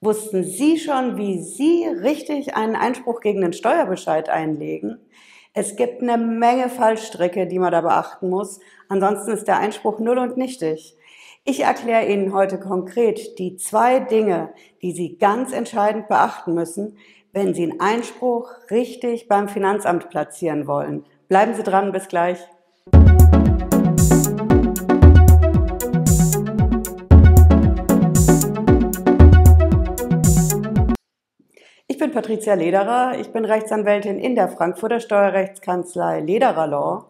Wussten Sie schon, wie Sie richtig einen Einspruch gegen den Steuerbescheid einlegen? Es gibt eine Menge Fallstricke, die man da beachten muss. Ansonsten ist der Einspruch null und nichtig. Ich erkläre Ihnen heute konkret die zwei Dinge, die Sie ganz entscheidend beachten müssen, wenn Sie einen Einspruch richtig beim Finanzamt platzieren wollen. Bleiben Sie dran, bis gleich. Ich bin Patricia Lederer, ich bin Rechtsanwältin in der Frankfurter Steuerrechtskanzlei Lederer Law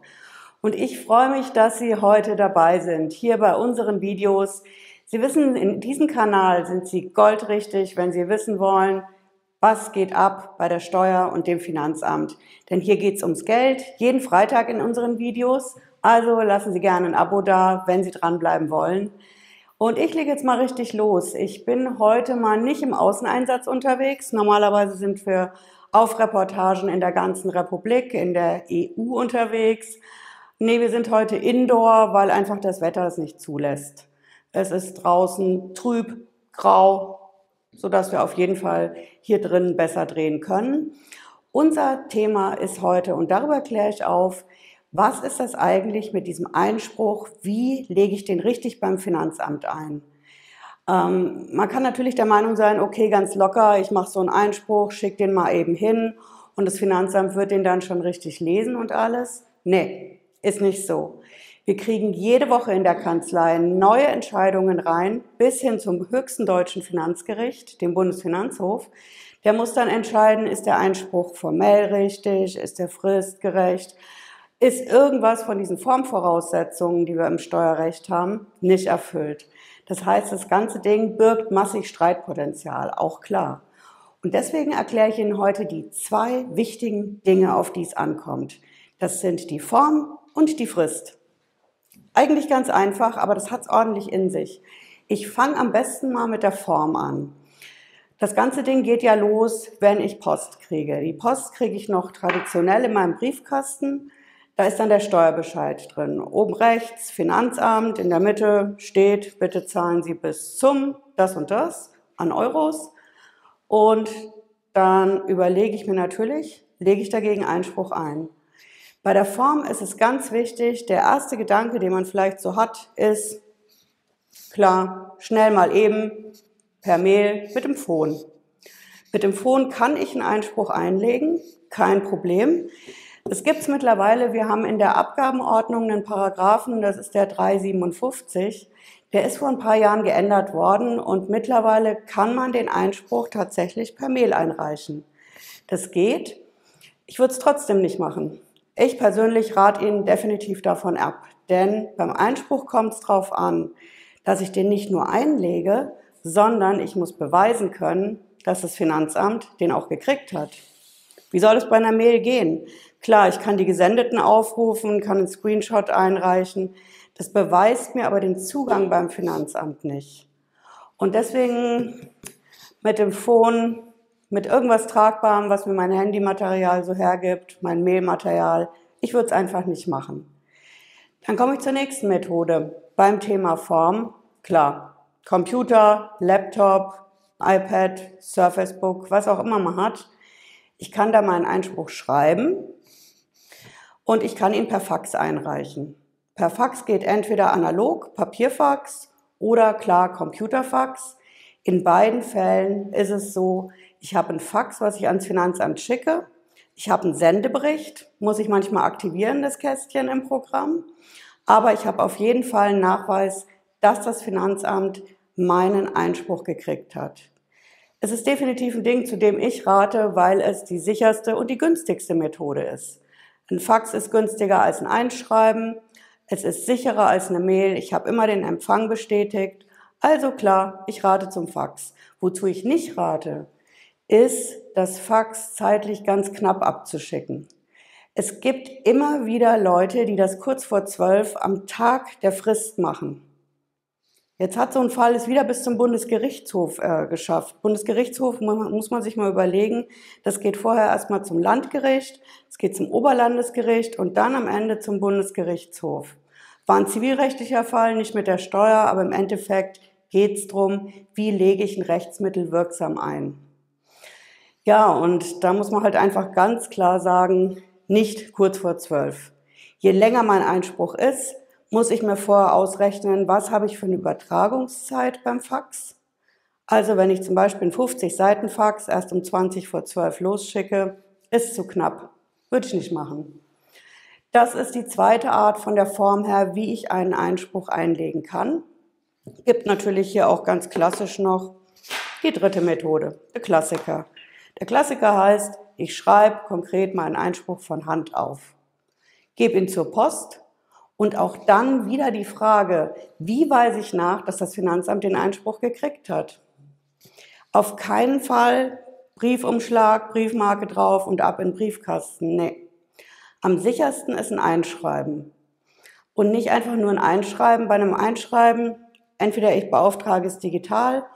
und ich freue mich, dass Sie heute dabei sind, hier bei unseren Videos. Sie wissen, in diesem Kanal sind Sie goldrichtig, wenn Sie wissen wollen, was geht ab bei der Steuer und dem Finanzamt. Denn hier geht es ums Geld, jeden Freitag in unseren Videos. Also lassen Sie gerne ein Abo da, wenn Sie dranbleiben wollen. Und ich lege jetzt mal richtig los. Ich bin heute mal nicht im Außeneinsatz unterwegs. Normalerweise sind wir auf Reportagen in der ganzen Republik, in der EU unterwegs. Nee, wir sind heute indoor, weil einfach das Wetter es nicht zulässt. Es ist draußen trüb, grau, sodass wir auf jeden Fall hier drin besser drehen können. Unser Thema ist heute, und darüber kläre ich auf, was ist das eigentlich mit diesem Einspruch? Wie lege ich den richtig beim Finanzamt ein? Ähm, man kann natürlich der Meinung sein, okay, ganz locker, ich mache so einen Einspruch, schicke den mal eben hin und das Finanzamt wird den dann schon richtig lesen und alles. Nee, ist nicht so. Wir kriegen jede Woche in der Kanzlei neue Entscheidungen rein, bis hin zum höchsten deutschen Finanzgericht, dem Bundesfinanzhof. Der muss dann entscheiden, ist der Einspruch formell richtig, ist der fristgerecht, ist irgendwas von diesen Formvoraussetzungen, die wir im Steuerrecht haben, nicht erfüllt. Das heißt, das ganze Ding birgt massig Streitpotenzial, auch klar. Und deswegen erkläre ich Ihnen heute die zwei wichtigen Dinge, auf die es ankommt. Das sind die Form und die Frist. Eigentlich ganz einfach, aber das hat es ordentlich in sich. Ich fange am besten mal mit der Form an. Das ganze Ding geht ja los, wenn ich Post kriege. Die Post kriege ich noch traditionell in meinem Briefkasten. Da ist dann der Steuerbescheid drin. Oben rechts Finanzamt, in der Mitte steht, bitte zahlen Sie bis zum das und das an Euros. Und dann überlege ich mir natürlich, lege ich dagegen Einspruch ein. Bei der Form ist es ganz wichtig, der erste Gedanke, den man vielleicht so hat, ist, klar, schnell mal eben per Mail mit dem Phone. Mit dem Phone kann ich einen Einspruch einlegen, kein Problem. Es gibt es mittlerweile, wir haben in der Abgabenordnung einen Paragraphen, das ist der 357, der ist vor ein paar Jahren geändert worden und mittlerweile kann man den Einspruch tatsächlich per Mail einreichen. Das geht. Ich würde es trotzdem nicht machen. Ich persönlich rate Ihnen definitiv davon ab, denn beim Einspruch kommt es darauf an, dass ich den nicht nur einlege, sondern ich muss beweisen können, dass das Finanzamt den auch gekriegt hat. Wie soll es bei einer Mail gehen? Klar, ich kann die Gesendeten aufrufen, kann einen Screenshot einreichen. Das beweist mir aber den Zugang beim Finanzamt nicht. Und deswegen mit dem Phone, mit irgendwas Tragbarem, was mir mein Handymaterial so hergibt, mein Mailmaterial, ich würde es einfach nicht machen. Dann komme ich zur nächsten Methode. Beim Thema Form, klar, Computer, Laptop, iPad, Surface Book, was auch immer man hat. Ich kann da meinen Einspruch schreiben und ich kann ihn per Fax einreichen. Per Fax geht entweder analog, Papierfax oder klar Computerfax. In beiden Fällen ist es so, ich habe ein Fax, was ich ans Finanzamt schicke. Ich habe einen Sendebericht, muss ich manchmal aktivieren, das Kästchen im Programm. Aber ich habe auf jeden Fall einen Nachweis, dass das Finanzamt meinen Einspruch gekriegt hat. Es ist definitiv ein Ding, zu dem ich rate, weil es die sicherste und die günstigste Methode ist. Ein Fax ist günstiger als ein Einschreiben. Es ist sicherer als eine Mail. Ich habe immer den Empfang bestätigt. Also klar, ich rate zum Fax. Wozu ich nicht rate, ist, das Fax zeitlich ganz knapp abzuschicken. Es gibt immer wieder Leute, die das kurz vor zwölf am Tag der Frist machen. Jetzt hat so ein Fall es wieder bis zum Bundesgerichtshof äh, geschafft. Bundesgerichtshof muss man sich mal überlegen, das geht vorher erstmal zum Landgericht, es geht zum Oberlandesgericht und dann am Ende zum Bundesgerichtshof. War ein zivilrechtlicher Fall, nicht mit der Steuer, aber im Endeffekt geht es darum, wie lege ich ein Rechtsmittel wirksam ein. Ja, und da muss man halt einfach ganz klar sagen, nicht kurz vor zwölf. Je länger mein Einspruch ist, muss ich mir vorher ausrechnen, was habe ich für eine Übertragungszeit beim Fax. Also wenn ich zum Beispiel einen 50 Seiten Fax erst um 20 vor 12 losschicke, ist zu knapp. Würde ich nicht machen. Das ist die zweite Art von der Form her, wie ich einen Einspruch einlegen kann. Gibt natürlich hier auch ganz klassisch noch die dritte Methode, der Klassiker. Der Klassiker heißt, ich schreibe konkret meinen Einspruch von Hand auf, gebe ihn zur Post und auch dann wieder die Frage, wie weise ich nach, dass das Finanzamt den Einspruch gekriegt hat? Auf keinen Fall Briefumschlag, Briefmarke drauf und ab in Briefkasten. Nee. Am sichersten ist ein Einschreiben. Und nicht einfach nur ein Einschreiben. Bei einem Einschreiben, entweder ich beauftrage es digital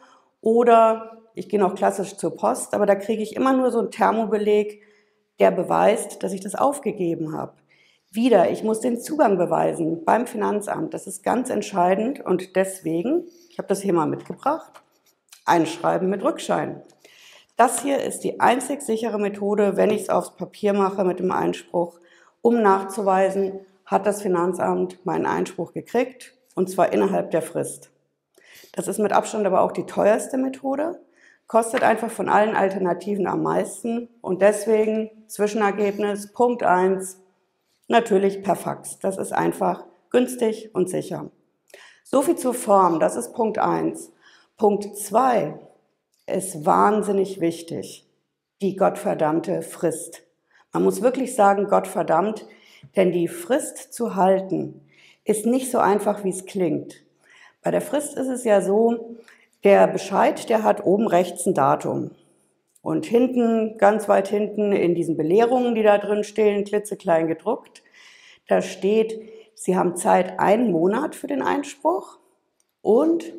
oder ich gehe noch klassisch zur Post, aber da kriege ich immer nur so einen Thermobeleg, der beweist, dass ich das aufgegeben habe. Wieder, ich muss den Zugang beweisen beim Finanzamt. Das ist ganz entscheidend und deswegen, ich habe das hier mal mitgebracht, einschreiben mit Rückschein. Das hier ist die einzig sichere Methode, wenn ich es aufs Papier mache mit dem Einspruch, um nachzuweisen, hat das Finanzamt meinen Einspruch gekriegt und zwar innerhalb der Frist. Das ist mit Abstand aber auch die teuerste Methode, kostet einfach von allen Alternativen am meisten und deswegen Zwischenergebnis Punkt 1 Natürlich per Fax. Das ist einfach günstig und sicher. So viel zur Form. Das ist Punkt 1. Punkt 2 ist wahnsinnig wichtig. Die gottverdammte Frist. Man muss wirklich sagen, Gottverdammt, denn die Frist zu halten ist nicht so einfach, wie es klingt. Bei der Frist ist es ja so, der Bescheid, der hat oben rechts ein Datum. Und hinten, ganz weit hinten in diesen Belehrungen, die da drin stehen, klitzeklein gedruckt, da steht, Sie haben Zeit einen Monat für den Einspruch und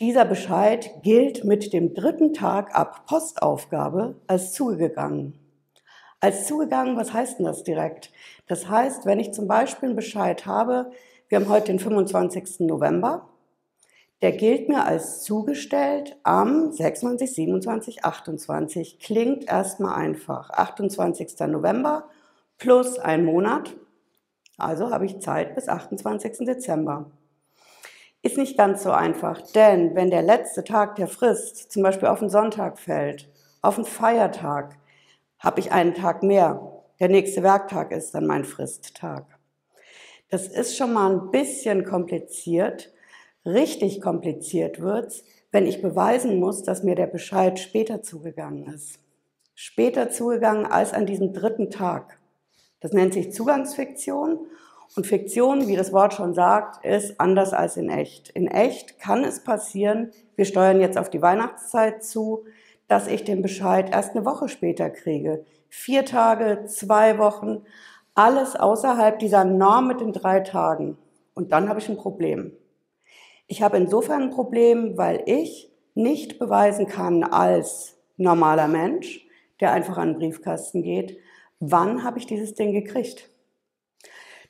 dieser Bescheid gilt mit dem dritten Tag ab Postaufgabe als zugegangen. Als zugegangen, was heißt denn das direkt? Das heißt, wenn ich zum Beispiel einen Bescheid habe, wir haben heute den 25. November der gilt mir als zugestellt am 26, 27, 28. Klingt erstmal einfach. 28. November plus ein Monat. Also habe ich Zeit bis 28. Dezember. Ist nicht ganz so einfach, denn wenn der letzte Tag der Frist zum Beispiel auf den Sonntag fällt, auf einen Feiertag, habe ich einen Tag mehr. Der nächste Werktag ist dann mein Fristtag. Das ist schon mal ein bisschen kompliziert, Richtig kompliziert wird's, wenn ich beweisen muss, dass mir der Bescheid später zugegangen ist. Später zugegangen als an diesem dritten Tag. Das nennt sich Zugangsfiktion. Und Fiktion, wie das Wort schon sagt, ist anders als in echt. In echt kann es passieren, wir steuern jetzt auf die Weihnachtszeit zu, dass ich den Bescheid erst eine Woche später kriege. Vier Tage, zwei Wochen, alles außerhalb dieser Norm mit den drei Tagen. Und dann habe ich ein Problem. Ich habe insofern ein Problem, weil ich nicht beweisen kann als normaler Mensch, der einfach an den Briefkasten geht, wann habe ich dieses Ding gekriegt.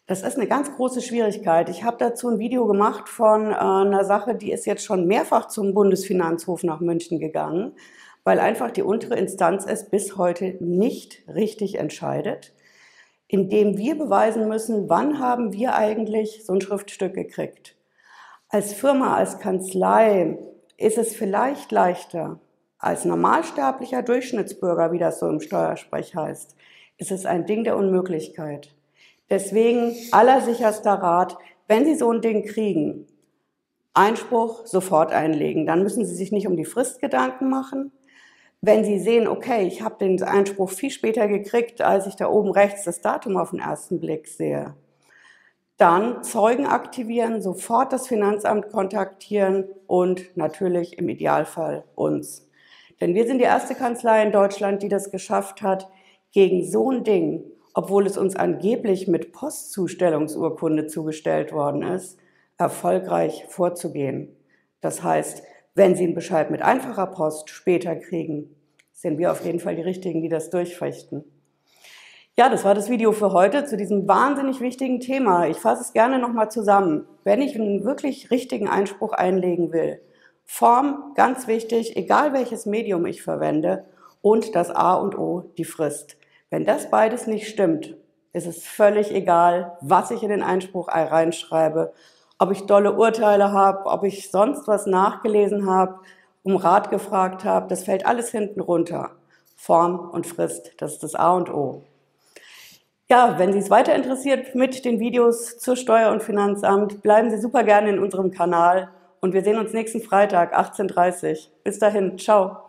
Das ist eine ganz große Schwierigkeit. Ich habe dazu ein Video gemacht von äh, einer Sache, die ist jetzt schon mehrfach zum Bundesfinanzhof nach München gegangen, weil einfach die untere Instanz es bis heute nicht richtig entscheidet, indem wir beweisen müssen, wann haben wir eigentlich so ein Schriftstück gekriegt. Als Firma, als Kanzlei ist es vielleicht leichter, als normalsterblicher Durchschnittsbürger, wie das so im Steuersprech heißt, ist es ein Ding der Unmöglichkeit. Deswegen allersicherster Rat, wenn Sie so ein Ding kriegen, Einspruch sofort einlegen. Dann müssen Sie sich nicht um die Frist Gedanken machen. Wenn Sie sehen, okay, ich habe den Einspruch viel später gekriegt, als ich da oben rechts das Datum auf den ersten Blick sehe, dann Zeugen aktivieren, sofort das Finanzamt kontaktieren und natürlich im Idealfall uns. Denn wir sind die erste Kanzlei in Deutschland, die das geschafft hat, gegen so ein Ding, obwohl es uns angeblich mit Postzustellungsurkunde zugestellt worden ist, erfolgreich vorzugehen. Das heißt, wenn Sie einen Bescheid mit einfacher Post später kriegen, sind wir auf jeden Fall die Richtigen, die das durchfechten. Ja, das war das Video für heute zu diesem wahnsinnig wichtigen Thema. Ich fasse es gerne nochmal zusammen. Wenn ich einen wirklich richtigen Einspruch einlegen will, Form, ganz wichtig, egal welches Medium ich verwende, und das A und O, die Frist. Wenn das beides nicht stimmt, ist es völlig egal, was ich in den Einspruch reinschreibe, ob ich dolle Urteile habe, ob ich sonst was nachgelesen habe, um Rat gefragt habe, das fällt alles hinten runter. Form und Frist, das ist das A und O. Ja, wenn Sie es weiter interessiert mit den Videos zur Steuer- und Finanzamt, bleiben Sie super gerne in unserem Kanal und wir sehen uns nächsten Freitag, 18.30 Uhr. Bis dahin, ciao.